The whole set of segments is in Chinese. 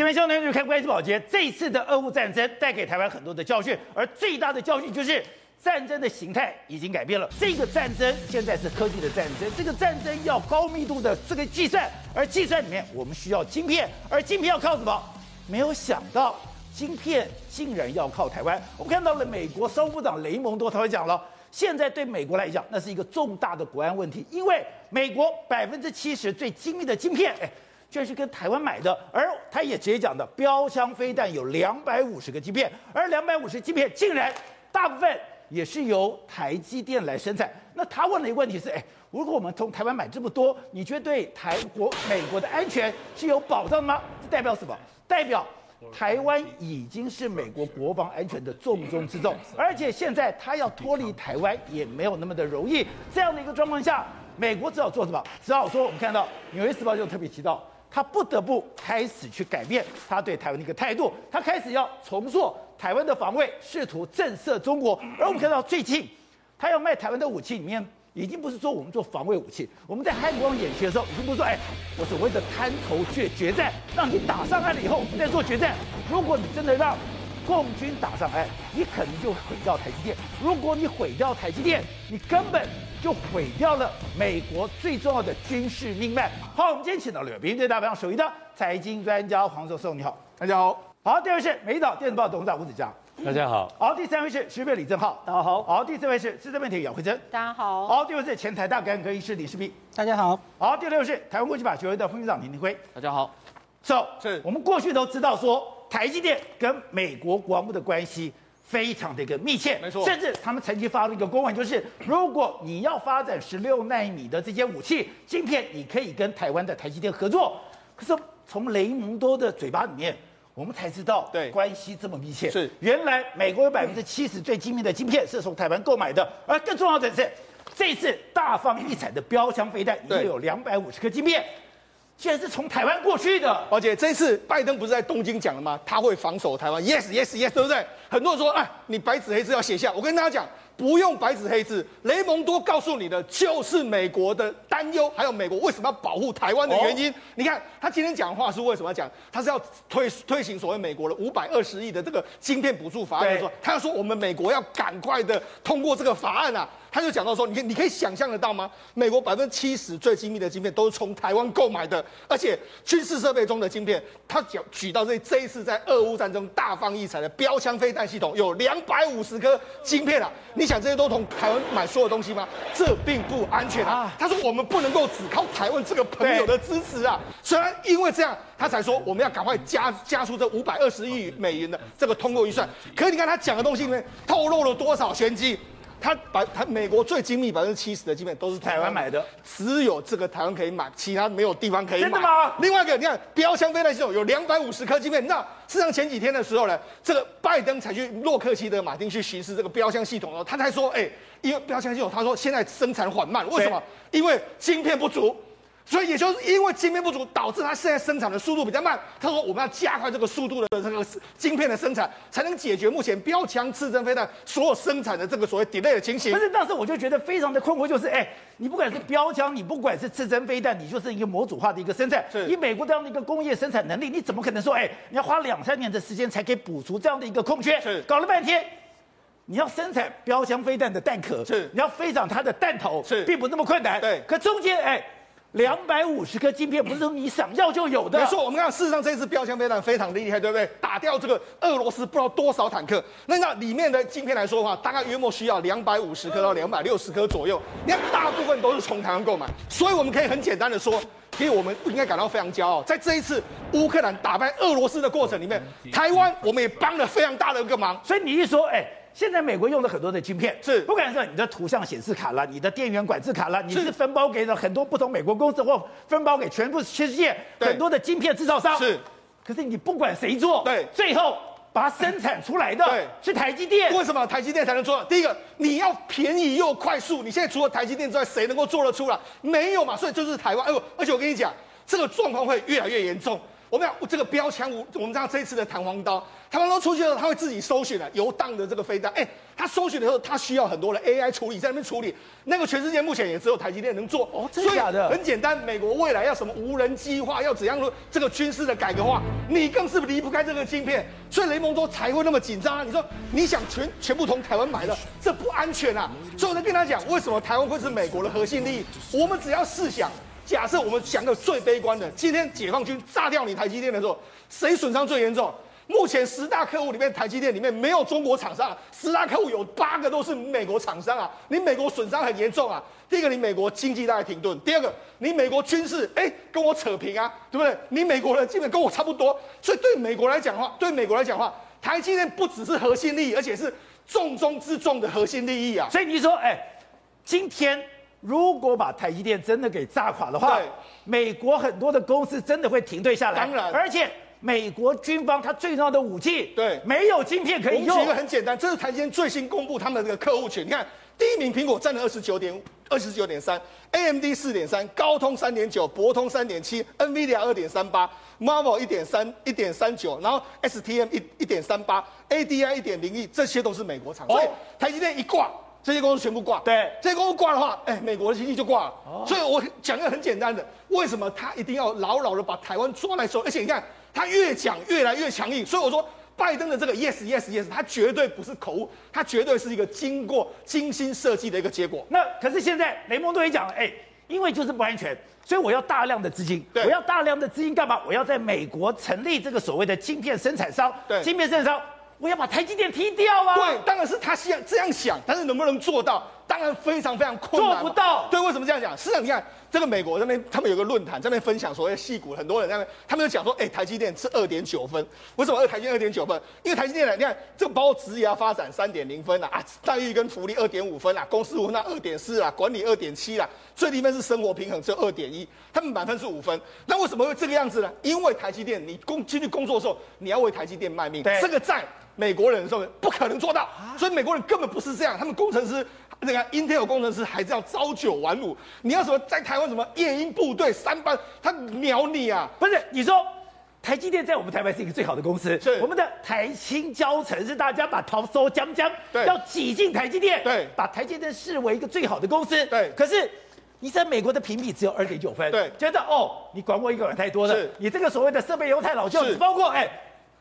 前面兄弟就看关系宝杰，这一次的俄乌战争带给台湾很多的教训，而最大的教训就是战争的形态已经改变了。这个战争现在是科技的战争，这个战争要高密度的这个计算，而计算里面我们需要晶片，而晶片要靠什么？没有想到晶片竟然要靠台湾。我们看到了美国商务部长雷蒙多他会讲了。现在对美国来讲，那是一个重大的国安问题，因为美国百分之七十最精密的晶片，哎，居然是跟台湾买的，而他也直接讲的，标枪飞弹有两百五十个晶片，而两百五十晶片竟然大部分也是由台积电来生产。那他问的一个问题是，哎，如果我们从台湾买这么多，你觉得对台国美国的安全是有保障吗？这代表什么？代表？台湾已经是美国国防安全的重中之重，而且现在他要脱离台湾也没有那么的容易。这样的一个状况下，美国只好做什么？只好说，我们看到《纽约时报》就特别提到，他不得不开始去改变他对台湾的一个态度，他开始要重塑台湾的防卫，试图震慑中国。而我们看到最近，他要卖台湾的武器里面。已经不是说我们做防卫武器，我们在汉光演习的时候，已经不是说，哎，我所谓的滩头决决战，让你打上岸了以后，我们再做决战。如果你真的让共军打上岸，你可能就毁掉台积电。如果你毁掉台积电，你根本就毁掉了美国最重要的军事命脉。好，我们今天请到了《对大首席的财经专家黄教授，你好，大家好。好，第二位是美岛电子报董事长吴子嘉。大家好，好，第三位是时事李正浩，大家好，好，第四位是资深媒体姚慧珍，大家好，好，第五位是前台大感染科医师李世斌，大家好，好，第六位是台湾国际法学会的副秘书长林廷辉，大家好，So, 是，我们过去都知道说台积电跟美国国防部的关系非常的一个密切，没错，甚至他们曾经发了一个公文，就是如果你要发展十六纳米的这些武器晶片，你可以跟台湾的台积电合作，可是从雷蒙多的嘴巴里面。我们才知道，对。关系这么密切。是。原来美国有百分之七十最精密的晶片是从台湾购买的，而更重要的是，这次大放异彩的标枪飞弹已经有两百五十颗晶片，居然是从台湾过去的。而且这次拜登不是在东京讲了吗？他会防守台湾，yes yes yes，对不对？很多人说，哎，你白纸黑字要写下。我跟大家讲。不用白纸黑字，雷蒙多告诉你的就是美国的担忧，还有美国为什么要保护台湾的原因。哦、你看他今天讲话是为什么要讲？他是要推推行所谓美国的五百二十亿的这个晶片补助法案，说他要说我们美国要赶快的通过这个法案啊。他就讲到说，你你可以想象得到吗？美国百分之七十最精密的晶片都是从台湾购买的，而且军事设备中的晶片，他讲举到这这一次在俄乌战争大放异彩的标枪飞弹系统有两百五十颗晶片啊！你想这些都从台湾买所有东西吗？这并不安全啊！他说我们不能够只靠台湾这个朋友的支持啊！虽然因为这样，他才说我们要赶快加加速这五百二十亿美元的这个通过预算。可是你看他讲的东西里面透露了多少玄机？他把他美国最精密百分之七十的晶片都是台湾买的，只有这个台湾可以买，其他没有地方可以买。真的吗？另外一个，你看标枪飞弹系统有两百五十颗晶片，那事实上前几天的时候呢，这个拜登才去洛克希德马丁去巡视这个标枪系统哦，他才说，哎，因为标枪系统，他说现在生产缓慢，为什么？因为晶片不足。所以也就是因为晶片不足，导致它现在生产的速度比较慢。他说我们要加快这个速度的这个晶片的生产，才能解决目前标枪、刺针飞弹所有生产的这个所谓 delay 的情形。但是当时我就觉得非常的困惑，就是哎，你不管是标枪，你不管是刺针飞弹，你就是一个模组化的一个生产。以美国这样的一个工业生产能力，你怎么可能说哎，你要花两三年的时间才可以补足这样的一个空缺？是搞了半天，你要生产标枪飞弹的弹壳，是你要飞长它的弹头，是并不那么困难。对，可中间哎。两百五十颗晶片不是说你想要就有的。没错，我们看事实上这次标枪飞弹非常的厉害，对不对？打掉这个俄罗斯不知道多少坦克。那那里面的晶片来说的话，大概约莫需要两百五十颗到两百六十颗左右。你看，大部分都是从台湾购买，所以我们可以很简单的说，其实我们应该感到非常骄傲。在这一次乌克兰打败俄罗斯的过程里面，台湾我们也帮了非常大的一个忙。所以你一说，哎。现在美国用了很多的晶片，是不管是你的图像显示卡了，你的电源管制卡了，你是分包给了很多不同美国公司，或分包给全部全世界很多的晶片制造商。是，可是你不管谁做，对，最后把它生产出来的，对，是台积电。为什么台积电才能做？第一个，你要便宜又快速。你现在除了台积电之外，谁能够做得出来？没有嘛。所以就是台湾。哎呦，而且我跟你讲，这个状况会越来越严重。我们讲这个标枪，我我们知道这一次的弹簧刀，弹簧刀出去的时候，它会自己搜寻的游荡的这个飞弹。哎，它搜寻的时候，它需要很多的 AI 处理，在那边处理。那个全世界目前也只有台积电能做。哦，真的假的？很简单，美国未来要什么无人机化，要怎样说这个军事的改革化，你更是离不开这个晶片。所以雷蒙多才会那么紧张啊！你说你想全全部从台湾买的，这不安全啊！所以我在跟他讲，为什么台湾会是美国的核心利益？我们只要试想。假设我们讲个最悲观的，今天解放军炸掉你台积电的时候，谁损伤最严重？目前十大客户里面，台积电里面没有中国厂商，十大客户有八个都是美国厂商啊！你美国损伤很严重啊！第一个，你美国经济大概停顿；第二个，你美国军事，哎，跟我扯平啊，对不对？你美国人基本跟我差不多，所以对美国来讲的话，对美国来讲的话，台积电不只是核心利益，而且是重中之重的核心利益啊！所以你说，哎，今天。如果把台积电真的给炸垮的话，对美国很多的公司真的会停顿下来。当然，而且美国军方它最重要的武器，对，没有晶片可以用。我们举一个很简单，这是台积电最新公布他们的这个客户群。你看，第一名苹果占了二十九点二十九点三，AMD 四点三，高通三点九，博通三点七，NVIDIA 二点三八，Marvel 一点三一点三九，然后 STM 一一点三八，ADI 一点零一，这些都是美国厂。所以台积电一挂。这些公司全部挂，对，这些公司挂的话，哎，美国的经济就挂了。哦、所以我讲一个很简单的，为什么他一定要牢牢的把台湾抓来手？而且你看，他越讲越来越强硬。所以我说，拜登的这个 yes yes yes，他绝对不是口误，他绝对是一个经过精心设计的一个结果。那可是现在雷蒙多也讲了，哎，因为就是不安全，所以我要大量的资金。我要大量的资金干嘛？我要在美国成立这个所谓的晶片生产商。对，晶片生产商。我要把台积电踢掉啊！对，当然是他想这样想，但是能不能做到？当然非常非常困难。做不到。对，为什么这样讲？是啊，你看这个美国这边，他们有个论坛，这边分享所谓的矽谷，很多人在那边，他们就讲说，哎，台积电是二点九分。为什么二台积电二点九分？因为台积电呢，你看这个包括职业发展三点零分啊，待遇跟福利二点五分啊，公司文化二点四啊，管理二点七啦，最低分是生活平衡只有二点一，他们满分是五分。那为什么会这个样子呢？因为台积电你工进去工作的时候，你要为台积电卖命，对这个债。美国人说不可能做到，所以美国人根本不是这样。他们工程师那个 Intel 工程师还是要朝九晚五。你要什么在台湾什么夜鹰部队三班，他秒你啊！不是你说台积电在我们台湾是一个最好的公司，是我们的台清交成是大家把头收将将，对，要挤进台积电，对，把台积电视为一个最好的公司，对。可是你在美国的评比只有二点九分，对，觉得哦，你管我一个人太多了，是你这个所谓的设备犹太老旧，是包括哎，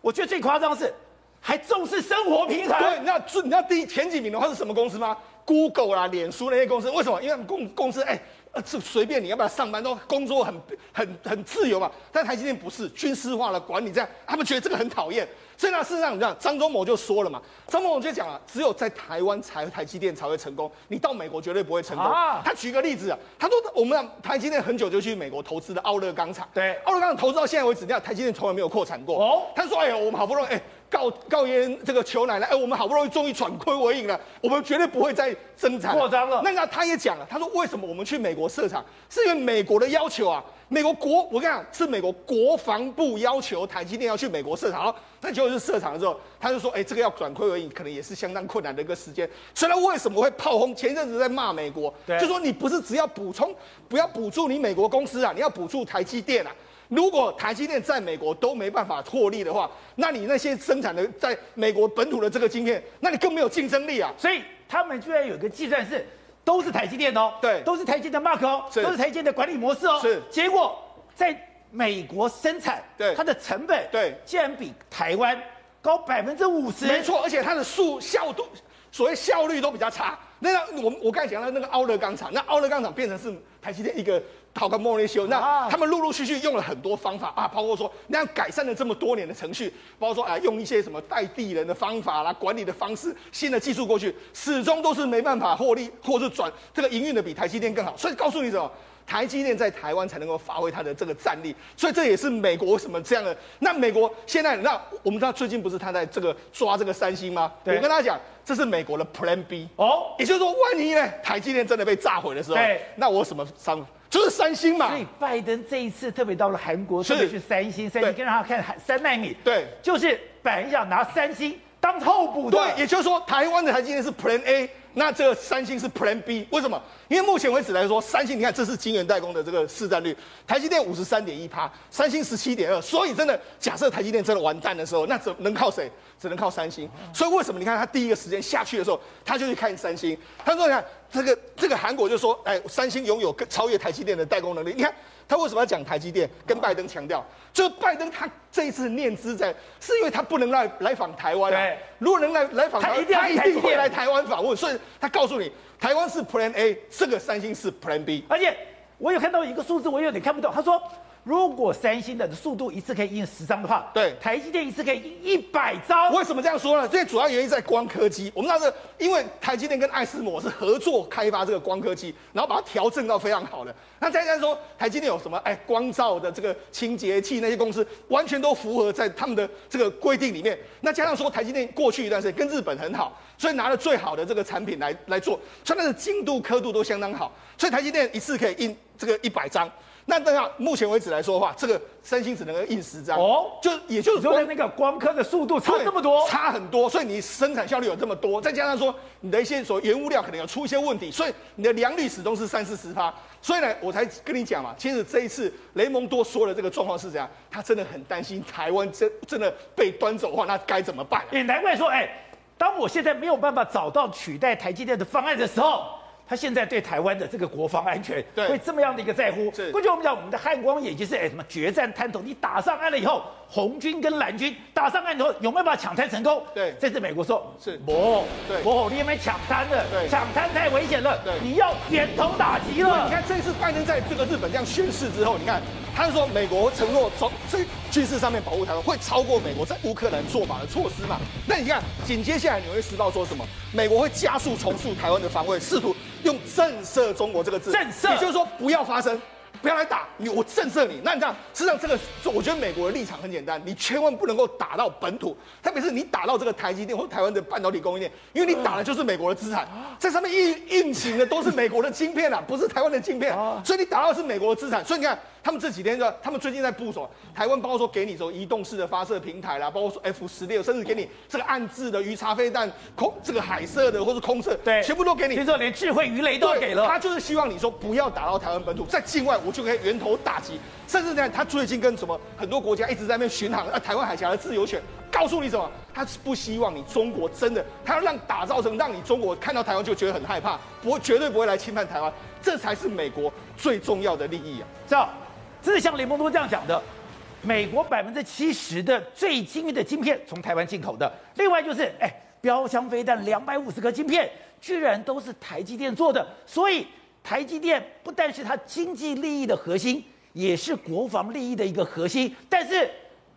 我觉得最夸张的是。还重视生活平衡？对，那你知道第前几名的话是什么公司吗？Google 啦、脸书那些公司，为什么？因为公公司哎，呃，是随便你要不要上班都工作很很很自由嘛。但台积电不是军事化的管理，这样他们觉得这个很讨厌。所以呢，事实上你知道，张忠谋就说了嘛，张忠谋就讲了，只有在台湾才台积电才会成功，你到美国绝对不会成功。啊、他举个例子啊，他说我们台积电很久就去美国投资的奥勒钢厂，对，奥勒钢厂投资到现在为止，你看台积电从来没有扩产过。哦，他说哎呀，我们好不容易哎。告告爷这个求奶奶，哎，我们好不容易终于转亏为盈了，我们绝对不会再增产扩张了。那那他也讲了，他说为什么我们去美国设厂，是因为美国的要求啊。美国国，我跟你讲，是美国国防部要求台积电要去美国设厂。好，那就是设厂的时候，他就说，哎，这个要转亏为盈，可能也是相当困难的一个时间。所以，他为什么会炮轰？前一阵子在骂美国，就说你不是只要补充，不要补助你美国公司啊，你要补助台积电啊。如果台积电在美国都没办法获利的话，那你那些生产的在美国本土的这个晶片，那你更没有竞争力啊！所以他们居然有个计算是，都是台积电哦，对，都是台积电的 Mark 哦，是都是台积电的管理模式哦，是。结果在美国生产，对，它的成本，对，竟然比台湾高百分之五十，没错，而且它的速效度，所谓效率都比较差。那个我我刚才讲到那个奥勒钢厂，那奥勒钢厂变成是台积电一个。好个莫内修，那他们陆陆续续用了很多方法啊，包括说那样改善了这么多年的程序，包括说啊用一些什么带地人的方法啦，管理的方式，新的技术过去，始终都是没办法获利，或是转这个营运的比台积电更好。所以告诉你什么，台积电在台湾才能够发挥它的这个战力。所以这也是美国为什么这样的。那美国现在那我们知道最近不是他在这个抓这个三星吗？我跟他讲，这是美国的 Plan B 哦，也就是说万一呢台积电真的被炸毁的时候，那我什么商？就是三星嘛，所以拜登这一次特别到了韩国，特别去三星，三星跟让他看三纳米，对，就是本来想拿三星当候补的，对，也就是说台湾的台积电是 Plan A。那这个三星是 Plan B，为什么？因为目前为止来说，三星你看这是晶圆代工的这个市占率，台积电五十三点一趴，三星十七点二，所以真的假设台积电真的完蛋的时候，那只能靠谁？只能靠三星。所以为什么你看他第一个时间下去的时候，他就去看三星，他说你看这个这个韩国就说，哎，三星拥有超越台积电的代工能力，你看。他为什么要讲台积电？跟拜登强调，就是拜登他这一次念兹在，是因为他不能来来访台湾啊。对，如果能来来访台湾，他一定他一定会来台湾访问。所以他告诉你，台湾是 Plan A，这个三星是 Plan B。而且我有看到一个数字，我有点看不懂。他说。如果三星的速度一次可以印十张的话，对，台积电一次可以印一百张。为什么这样说呢？最主要原因在光刻机。我们那个，因为台积电跟爱思摩是合作开发这个光刻机，然后把它调整到非常好的。那再加上说，台积电有什么？哎，光照的这个清洁器，那些公司完全都符合在他们的这个规定里面。那加上说，台积电过去一段时间跟日本很好，所以拿了最好的这个产品来来做，所以它的精度、刻度都相当好。所以台积电一次可以印这个一百张。那这样，目前为止来说的话，这个三星只能够印十张哦，就也就是说，那个光刻的速度差这么多，差很多，所以你生产效率有这么多，再加上说你的一些所原物料可能有出一些问题，所以你的良率始终是三四十趴，所以呢，我才跟你讲嘛，其实这一次雷蒙多说的这个状况是怎样，他真的很担心台湾真真的被端走的话，那该怎么办？也难怪说，哎，当我现在没有办法找到取代台积电的方案的时候。他现在对台湾的这个国防安全会这么样的一个在乎。是过去我们讲我们的汉光演习是哎什么决战滩头，你打上岸了以后，红军跟蓝军打上岸以后有没有办法抢滩成功？对，这次美国说是不，对，不，你有没有抢滩了？对，抢滩太危险了。对，你要连头打击了。你看这次拜登在这个日本这样宣誓之后，你看他是说美国承诺从这军事上面保护台湾，会超过美国在乌克兰做法的措施嘛？那你看紧接下来纽约时报说什么？美国会加速重塑台湾的防卫，试图。用震慑中国这个字，震慑，也就是说不要发生，不要来打你，我震慑你。那你这样，实际上这个，我觉得美国的立场很简单，你千万不能够打到本土，特别是你打到这个台积电或台湾的半导体供应链，因为你打的就是美国的资产，在上面运运行的都是美国的晶片啊，不是台湾的晶片，所以你打到的是美国的资产，所以你看。他们这几天的，他们最近在部署台湾，包括说给你说移动式的发射平台啦，包括说 F 十六，甚至给你这个暗制的鱼叉飞弹、空这个海射的或者空射，对，全部都给你。听说连智慧鱼雷都给了。他就是希望你说不要打到台湾本土，在境外我就可以源头打击。甚至呢，他最近跟什么很多国家一直在那边巡航，啊，台湾海峡的自由权，告诉你什么？他是不希望你中国真的，他要让打造成让你中国看到台湾就觉得很害怕，不会绝对不会来侵犯台湾，这才是美国最重要的利益啊！知道。这像雷蒙多这样讲的，美国百分之七十的最精密的晶片从台湾进口的。另外就是，哎，标枪飞弹两百五十颗晶片，居然都是台积电做的。所以台积电不但是它经济利益的核心，也是国防利益的一个核心。但是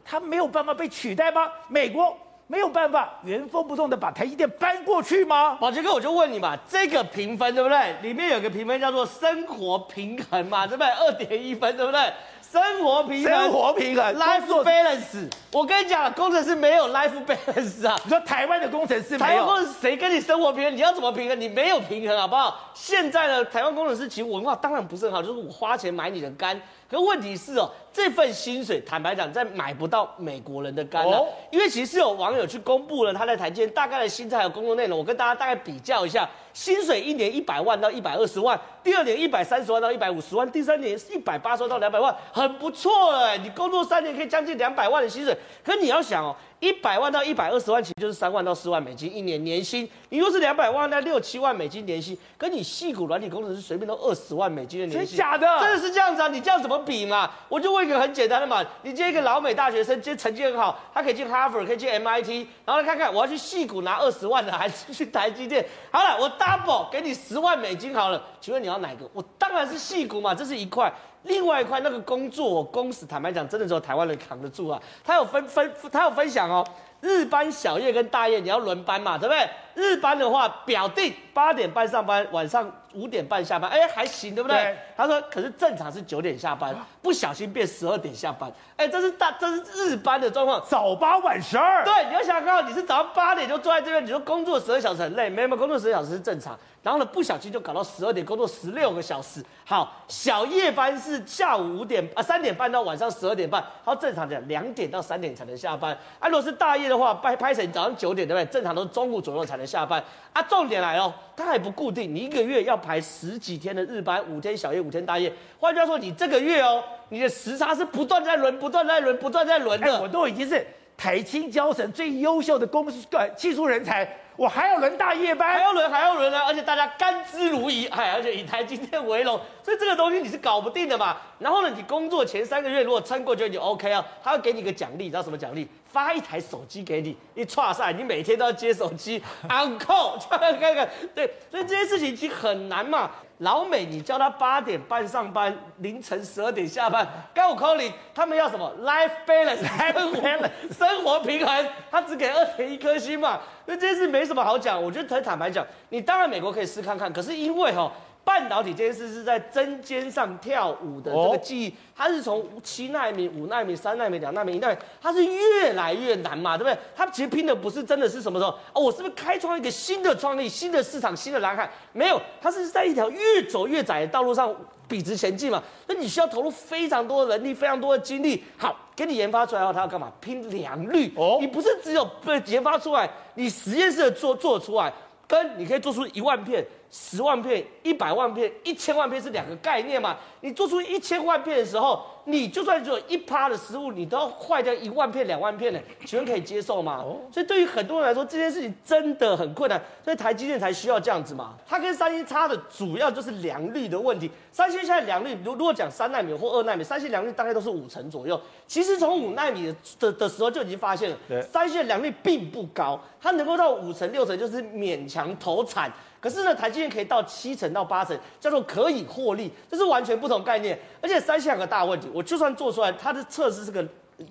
它没有办法被取代吗？美国没有办法原封不动的把台积电搬过去吗？宝杰哥，我就问你嘛，这个评分对不对？里面有个评分叫做生活平衡嘛，对不对？二点一分，对不对？生活平衡，生活平衡，life balance。我跟你讲，工程师没有 life balance 啊。你说台湾的工程师，台湾工程师谁跟你生活平衡？你要怎么平衡？你没有平衡，好不好？现在的台湾工程师其实文化当然不是很好，就是我花钱买你的肝。可问题是哦，这份薪水坦白讲，再买不到美国人的肝了。因为其实有网友去公布了他在台积电大概的薪资还有工作内容，我跟大家大概比较一下，薪水一年一百万到一百二十万，第二年一百三十万到一百五十万，第三年一百八十万到两百万，很不错了。你工作三年可以将近两百万的薪水，可你要想哦。一百万到一百二十万，其实就是三万到四万美金一年年薪。你若是两百万，那六七万美金年薪，跟你细股软体工程师随便都二十万美金的年薪。真假的？真的是这样子啊？你这样怎么比嘛？我就问一个很简单的嘛，你接一个老美大学生，今天成绩很好，他可以进哈佛，可以进 MIT，然后来看看我要去细股拿二十万的，还是去台积电？好了，我 double 给你十万美金好了，请问你要哪个？我当然是细股嘛，这是一块。另外一块那个工作我公司，坦白讲，真的只有台湾人扛得住啊。他有分分，他有分享哦。日班、小夜跟大夜你要轮班嘛，对不对？日班的话，表弟八点半上班，晚上五点半下班，哎，还行，对不对？对他说，可是正常是九点下班，不小心变十二点下班，哎，这是大，这是日班的状况，早八晚十二。对，你要想看，你是早上八点就坐在这边，你说工作十二小时很累，没有，工作十二小时是正常。然后呢，不小心就搞到十二点，工作十六个小时。好，小夜班是下午五点啊，三点半到晚上十二点半。好，正常讲两点到三点才能下班。啊，如果是大夜的话，拍拍成早上九点对不对？正常都是中午左右才能下班。啊，重点来了，它还不固定，你一个月要排十几天的日班，五天小夜，五天大夜。换句话说，你这个月哦，你的时差是不断在轮，不断在轮，不断在轮的。我都已经是台青交省最优秀的公司对技术人才。我还要轮大夜班，还要轮，还要轮啊，而且大家甘之如饴，哎，而且以台今天为荣，所以这个东西你是搞不定的嘛。然后呢，你工作前三个月如果撑过去就 OK 啊，他会给你一个奖励，你知道什么奖励？发一台手机给你，一剉赛，你每天都要接手机，uncle，看看，对，所以这些事情其实很难嘛。老美，你叫他八点半上班，凌晨十二点下班，该我 call 你，他们要什么？Life balance，生活生活平衡，他只给二点一颗星嘛。那这件事没什么好讲，我觉得很坦白讲，你当然美国可以试看看，可是因为哈。半导体这件事是在针尖上跳舞的这个技艺，它是从七纳米、五纳米、三纳米、两纳米、一纳米，它是越来越难嘛，对不对？它其实拼的不是真的是什么时候哦，我是不是开创一个新的创意、新的市场、新的蓝海？没有，它是在一条越走越窄的道路上笔直前进嘛。那你需要投入非常多的人力、非常多的精力。好，给你研发出来后，它要干嘛？拼良率哦。你不是只有被研发出来，你实验室做做出来，跟你可以做出一万片。十万片、一百万片、一千万片是两个概念嘛？你做出一千万片的时候，你就算只有一趴的失误，你都要坏掉一万片、两万片呢？请问可以接受吗？所以对于很多人来说，这件事情真的很困难，所以台积电才需要这样子嘛。它跟三星差的主要就是良率的问题。三星现在良率，如如果讲三纳米或二纳米，三星良率大概都是五成左右。其实从五纳米的的的时候就已经发现了，三星的良率并不高，它能够到五成六成就是勉强投产。可是呢，台积电可以到七成到八成，叫做可以获利，这是完全不同概念。而且三星有个大问题，我就算做出来，它的测试是个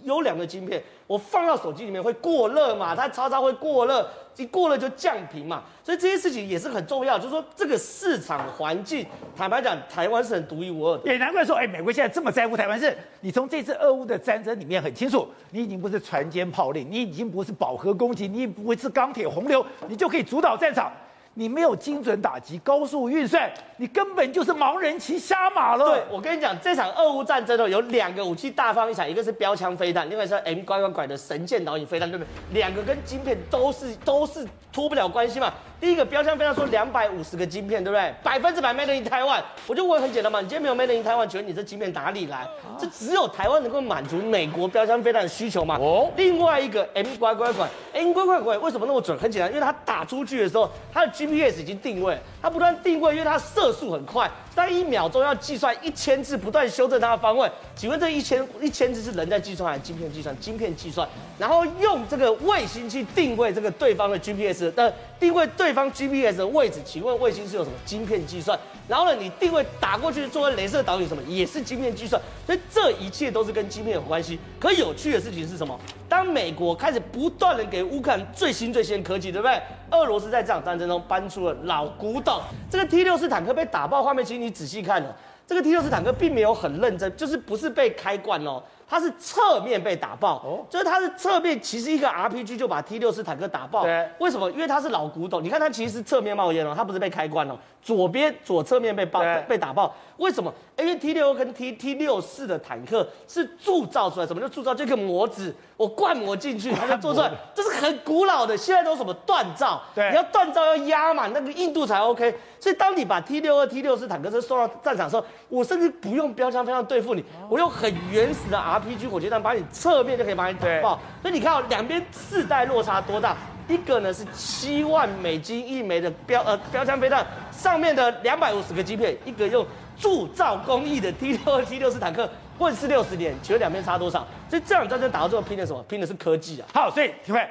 优良的晶片，我放到手机里面会过热嘛？它常常会过热，一过热就降频嘛。所以这些事情也是很重要，就是说这个市场环境，坦白讲，台湾是很独一无二的。也难怪说，哎，美国现在这么在乎台湾，是你从这次俄乌的战争里面很清楚，你已经不是船坚炮利，你已经不是饱和攻击，你也不会是钢铁洪流，你就可以主导战场。你没有精准打击、高速运算，你根本就是盲人骑瞎马了。对，我跟你讲，这场俄乌战争呢，有两个武器大放异彩，一个是标枪飞弹，另外是 M 拐拐拐的神剑导引飞弹，对不对？两个跟晶片都是都是脱不了关系嘛。第一个标枪飞弹说两百五十个晶片，对不对？百分之百 made in Taiwan，，我就问很简单嘛，你今天没有 made in Taiwan，，请问你这晶片哪里来？啊、这只有台湾能够满足美国标枪飞弹的需求嘛？哦。另外一个 M 拐拐拐，M 拐拐拐为什么那么准？很简单，因为它打出去的时候，它的 GPS 已经定位，它不断定位，因为它射速很快，在一秒钟要计算一千次，不断修正它的方位。请问这一千一千次是人在计算还是晶片计算？晶片计算，然后用这个卫星去定位这个对方的 GPS，那，定位对方 GPS 的位置。请问卫星是有什么晶片计算？然后呢，你定位打过去做镭射导引什么也是晶片计算。所以这一切都是跟晶片有关系。可有趣的事情是什么？美国开始不断的给乌克兰最新最新科技，对不对？俄罗斯在这场战争中搬出了老古董，这个 T 六四坦克被打爆画面，其实你仔细看了，这个 T 六四坦克并没有很认真，就是不是被开罐哦，它是侧面被打爆，哦，就是它是侧面，其实一个 RPG 就把 T 六四坦克打爆。对，为什么？因为它是老古董，你看它其实是侧面冒烟哦，它不是被开罐哦，左边左侧面被爆被打爆，为什么？因为 T 六跟 T T 六四的坦克是铸造出来，什么叫铸造？这个模子。我灌模进去，它就做出来，这是很古老的。现在都什么锻造？对，你要锻造要压嘛，那个硬度才 OK。所以当你把 T 六二、T 六四坦克车送到战场的时候，我甚至不用标枪非常对付你，我用很原始的 RPG 火箭弹把你侧面就可以把你打爆。所以你看哦，两边世代落差多大？一个呢是七万美金一枚的标呃标枪飞弹，上面的两百五十个晶片，一个用铸造工艺的 T 六二、T 六四坦克。问世六十年，请问两边差多少？所以这场战争打到最后拼的什么？拼的是科技啊！好，所以廷辉，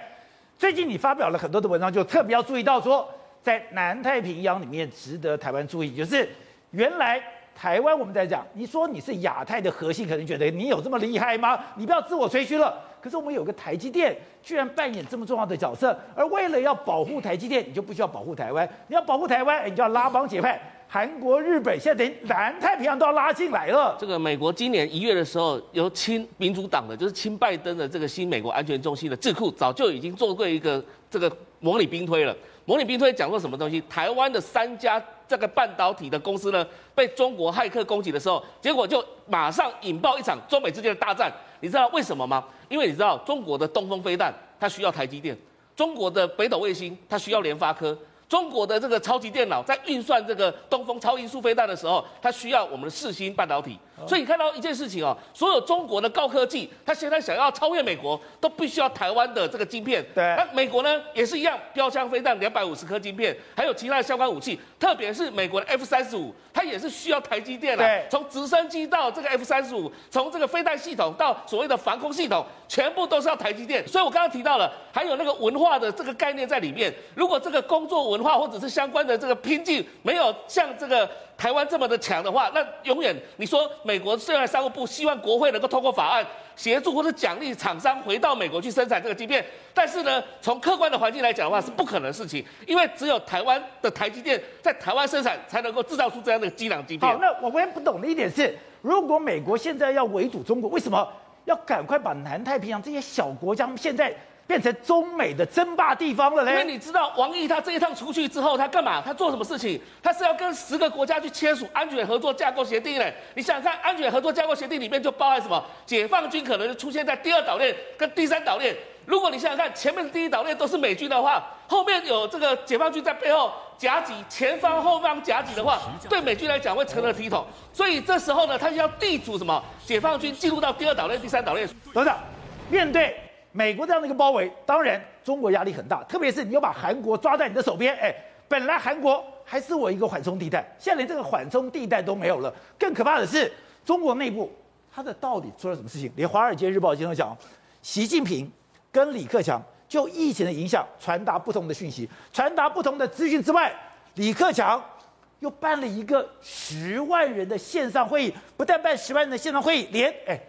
最近你发表了很多的文章，就特别要注意到说，在南太平洋里面值得台湾注意，就是原来台湾我们在讲，你说你是亚太的核心，可能觉得你有这么厉害吗？你不要自我吹嘘了。可是我们有个台积电，居然扮演这么重要的角色，而为了要保护台积电，你就不需要保护台湾，你要保护台湾，你就要拉帮结派。韩国、日本，现在等于南太平洋都要拉进来了。这个美国今年一月的时候，由亲民主党的，就是亲拜登的这个新美国安全中心的智库，早就已经做过一个这个模拟兵推了。模拟兵推讲过什么东西？台湾的三家这个半导体的公司呢，被中国骇客攻击的时候，结果就马上引爆一场中美之间的大战。你知道为什么吗？因为你知道中国的东风飞弹它需要台积电，中国的北斗卫星它需要联发科。中国的这个超级电脑在运算这个东风超音速飞弹的时候，它需要我们的四芯半导体。所以你看到一件事情哦，所有中国的高科技，它现在想要超越美国，都必须要台湾的这个晶片。对。那美国呢，也是一样，标枪飞弹两百五十颗晶片，还有其他的相关武器，特别是美国的 F 三十五，它也是需要台积电的。对。从直升机到这个 F 三十五，从这个飞弹系统到所谓的防空系统，全部都是要台积电。所以我刚刚提到了，还有那个文化的这个概念在里面。如果这个工作文化或者是相关的这个拼劲没有像这个。台湾这么的强的话，那永远你说美国虽然商务部希望国会能够通过法案协助或者奖励厂商回到美国去生产这个晶片，但是呢，从客观的环境来讲的话是不可能的事情，因为只有台湾的台积电在台湾生产才能够制造出这样的机量晶片。好，那我唯一不懂的一点是，如果美国现在要围堵中国，为什么要赶快把南太平洋这些小国家现在？变成中美的争霸地方了嘞！因为你知道王毅他这一趟出去之后，他干嘛？他做什么事情？他是要跟十个国家去签署安全合作架构协定嘞！你想想看，安全合作架构协定里面就包含什么？解放军可能就出现在第二岛链跟第三岛链。如果你想想看，前面的第一岛链都是美军的话，后面有这个解放军在背后夹击，前方后方夹击的话，对美军来讲会成了体统。所以这时候呢，他就要地主什么？解放军进入到第二岛链、第三岛链。等等，面对。美国这样的一个包围，当然中国压力很大，特别是你要把韩国抓在你的手边。哎，本来韩国还是我一个缓冲地带，现在连这个缓冲地带都没有了。更可怕的是，中国内部它的到底出了什么事情？连《华尔街日报》经常讲，习近平跟李克强就疫情的影响传达不同的讯息，传达不同的资讯之外，李克强又办了一个十万人的线上会议，不但办十万人的线上会议，连哎。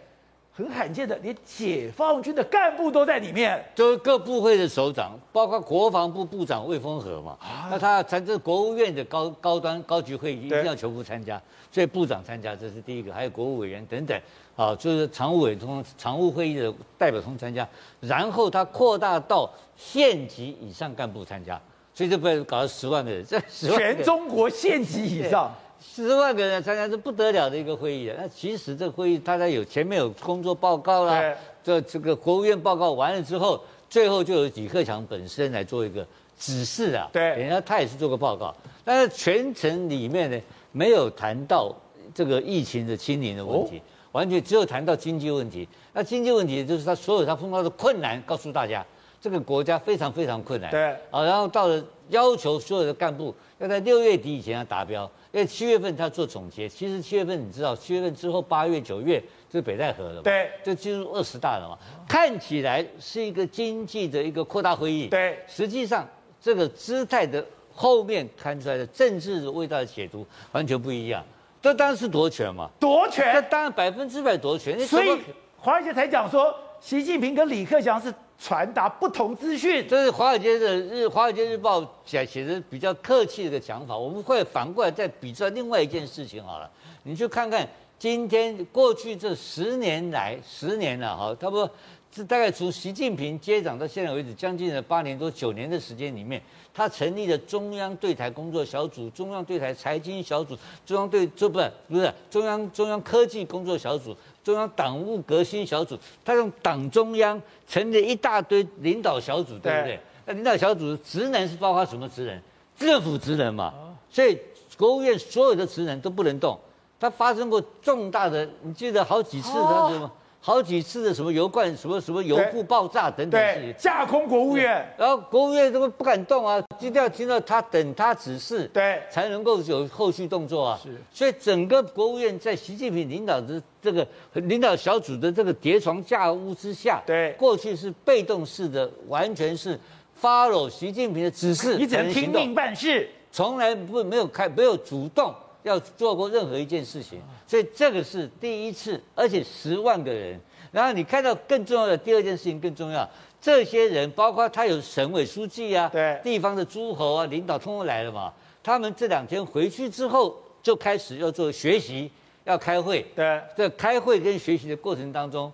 很罕见的，连解放军的干部都在里面，就是各部会的首长，包括国防部部长魏凤和嘛。啊、那他参这国务院的高高端高级会议一定要全部参加，所以部长参加这是第一个，还有国务委员等等，啊，就是常务委通常务会议的代表通参加，然后他扩大到县级以上干部参加，所以这不搞了十万个人，这十万全中国县级以上。十万个人参加是不得了的一个会议。那其实这个会议大家有前面有工作报告啦，这这个国务院报告完了之后，最后就由李克强本身来做一个指示啊。对，人家他也是做个报告，但是全程里面呢没有谈到这个疫情的清零的问题，完全只有谈到经济问题。那经济问题就是他所有他碰到的困难，告诉大家这个国家非常非常困难。对，啊，然后到了要求所有的干部要在六月底以前要达标。因为七月份他做总结，其实七月份你知道，七月份之后八月九月就是北戴河了嘛，对，就进入二十大了嘛。看起来是一个经济的一个扩大会议，对，实际上这个姿态的后面看出来的政治的味道的解读完全不一样。这当然是夺权嘛，夺权，这当然百分之百夺权。所以华尔街才讲说，习近平跟李克强是。传达不同资讯，这是华尔街的日《华尔街日报》写写的比较客气的一个讲法。我们会反过来再比较另外一件事情好了，你去看看今天过去这十年来，十年了哈，差不多是大概从习近平接掌到现在为止，将近了八年多九年的时间里面，他成立了中央对台工作小组、中央对台财经小组、中央对这不是不是中央中央科技工作小组。中央党务革新小组，他用党中央成立一大堆领导小组，对不对？那领导小组职能是包括什么职能？政府职能嘛。所以国务院所有的职能都不能动。他发生过重大的，你记得好几次他什么？好几次的什么油罐什么什么油库爆炸等等事情，架空国务院，然后国务院都不敢动啊，一定要听到他等他指示，对，才能够有后续动作啊。是，所以整个国务院在习近平领导的这个领导小组的这个叠床架屋之下，对，过去是被动式的，完全是 follow 习近平的指示，你只能听命办事，从来不没有开没有主动。要做过任何一件事情，所以这个是第一次，而且十万个人。然后你看到更重要的第二件事情更重要，这些人包括他有省委书记啊，对，地方的诸侯啊，领导通通来了嘛。他们这两天回去之后就开始要做学习，要开会。对，在开会跟学习的过程当中，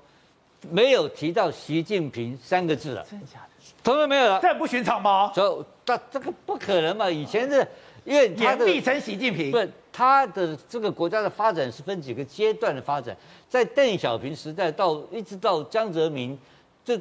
没有提到习近平三个字了。真的假的？从来没有了。这不寻常吗？所以，这这个不可能嘛？以前是，因为他的严厉称习近平。不，他的这个国家的发展是分几个阶段的发展，在邓小平时代到一直到江泽民。这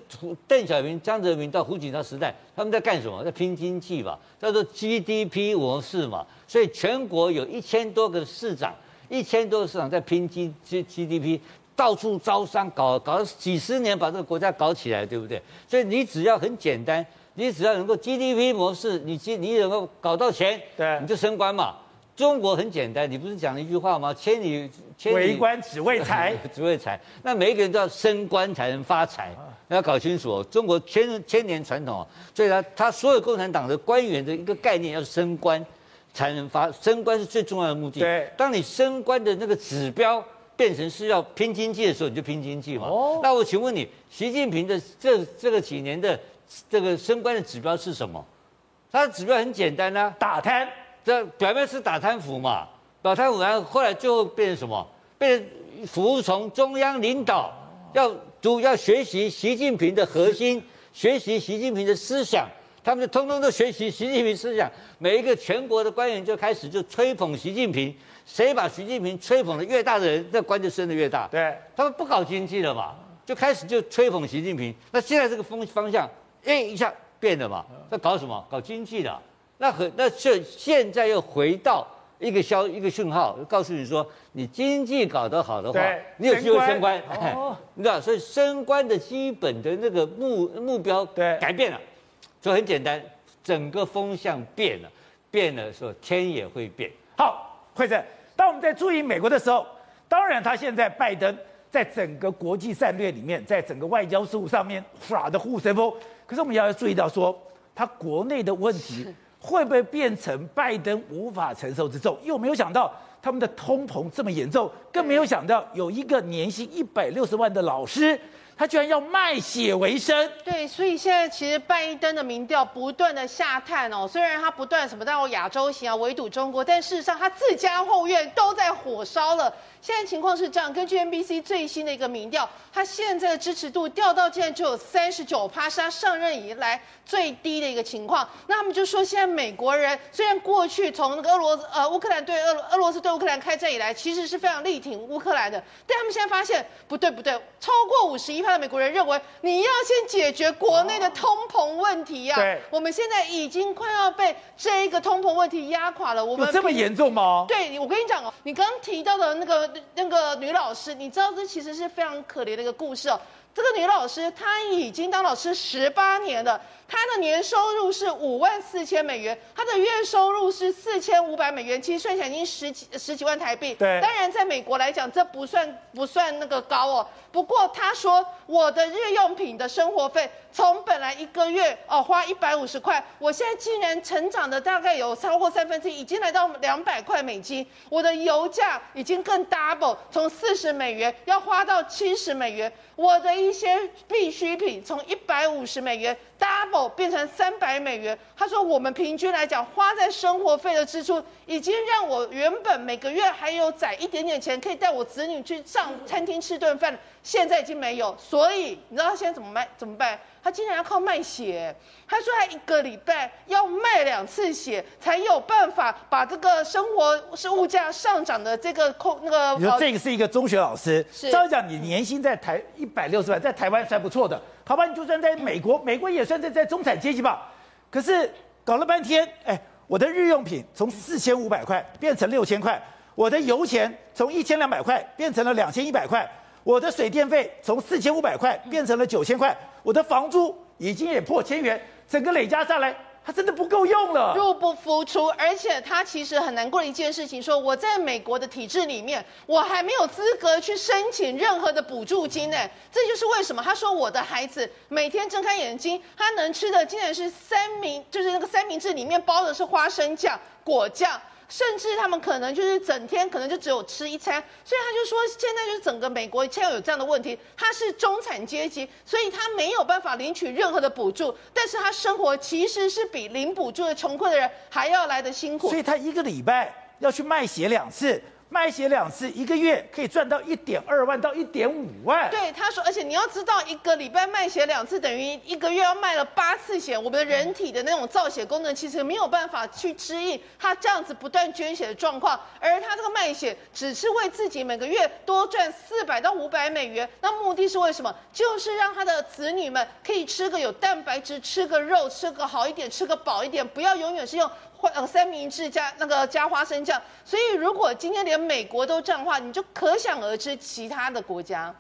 邓小平、江泽民到胡锦涛时代，他们在干什么？在拼经济吧，叫做 GDP 模式嘛。所以全国有一千多个市长，一千多个市长在拼 G G GDP，到处招商，搞搞了几十年，把这个国家搞起来，对不对？所以你只要很简单，你只要能够 GDP 模式，你你能够搞到钱，对，你就升官嘛。中国很简单，你不是讲了一句话吗？千里千里为官只为财，只为财。那每一个人都要升官才能发财，要搞清楚哦。中国千千年传统，所以他他所有共产党的官员的一个概念，要升官才能发，升官是最重要的目的。对，当你升官的那个指标变成是要拼经济的时候，你就拼经济嘛。哦。那我请问你，习近平的这这个几年的这个升官的指标是什么？他的指标很简单啊，打贪。这表面是打贪腐嘛，打贪腐，然后后来最后变成什么？变成服从中央领导，要读要学习习近平的核心，学习习近平的思想，他们就通通都学习习近平思想。每一个全国的官员就开始就吹捧习近平，谁把习近平吹捧的越大的人，那官就升的越大。对，他们不搞经济了嘛，就开始就吹捧习近平。那现在这个风方向，哎，一下变了嘛，在搞什么？搞经济了。那很，那现现在又回到一个消一个讯号，告诉你说，你经济搞得好的话，你有机会升官，哦、你知道，所以升官的基本的那个目目标对。改变了，所以很简单，整个风向变了，变了说天也会变。好，惠珍，当我们在注意美国的时候，当然他现在拜登在整个国际战略里面，在整个外交事务上面耍的护身风，可是我们也要注意到说，他国内的问题。会不会变成拜登无法承受之重？又没有想到他们的通膨这么严重，更没有想到有一个年薪一百六十万的老师。他居然要卖血为生，对，所以现在其实拜登的民调不断的下探哦，虽然他不断什么到亚洲行啊，围堵中国，但事实上他自家后院都在火烧了。现在情况是这样，根据 NBC 最新的一个民调，他现在的支持度掉到现在只有三十九趴，是他上任以来最低的一个情况。那他们就说，现在美国人虽然过去从那个俄罗斯呃乌克兰对俄俄罗斯对乌克兰开战以来，其实是非常力挺乌克兰的，但他们现在发现不对不对，超过五十一。美国人认为你要先解决国内的通膨问题呀、啊。对，我们现在已经快要被这一个通膨问题压垮了。我们有这么严重吗？对，我跟你讲哦，你刚刚提到的那个那个女老师，你知道这其实是非常可怜的一个故事哦。这个女老师她已经当老师十八年了，她的年收入是五万四千美元，她的月收入是四千五百美元，其实算起来已经十几十几万台币。对，当然在美国来讲，这不算不算那个高哦。不过她说，我的日用品的生活费从本来一个月哦花一百五十块，我现在竟然成长的大概有超过三分之一，已经来到两百块美金。我的油价已经更 double，从四十美元要花到七十美元。我的一些必需品从一百五十美元 double 变成三百美元。他说，我们平均来讲花在生活费的支出，已经让我原本每个月还有攒一点点钱，可以带我子女去上餐厅吃顿饭，现在已经没有。所以你知道他现在怎么卖？怎么办？他竟然要靠卖血。他说他一个礼拜要卖两次血，才有办法把这个生活是物价上涨的这个扣那个。你说这个是一个中学老师，照理讲你年薪在台一百六十万，在台湾算不错的。好吧，你就算在美国，美国也算是在中产阶级吧。可是搞了半天，哎，我的日用品从四千五百块变成六千块，我的油钱从一千两百块变成了两千一百块，我的水电费从四千五百块变成了九千块，我的房租已经也破千元。整个累加下来，他真的不够用了，入不敷出。而且他其实很难过的一件事情，说我在美国的体制里面，我还没有资格去申请任何的补助金呢。这就是为什么他说我的孩子每天睁开眼睛，他能吃的竟然是三明，就是那个三明治里面包的是花生酱、果酱。甚至他们可能就是整天可能就只有吃一餐。所以他就说，现在就是整个美国现在有这样的问题，他是中产阶级，所以他没有办法领取任何的补助，但是他生活其实是比领补助的穷困的人还要来的辛苦。所以他一个礼拜要去卖血两次。卖血两次，一个月可以赚到一点二万到一点五万。对，他说，而且你要知道，一个礼拜卖血两次，等于一个月要卖了八次血。我们的人体的那种造血功能其实没有办法去适应他这样子不断捐血的状况，而他这个卖血只是为自己每个月多赚四百到五百美元。那目的是为什么？就是让他的子女们可以吃个有蛋白质，吃个肉，吃个好一点，吃个饱一点，不要永远是用。呃，三明治加那个加花生酱，所以如果今天连美国都这样的话，你就可想而知其他的国家。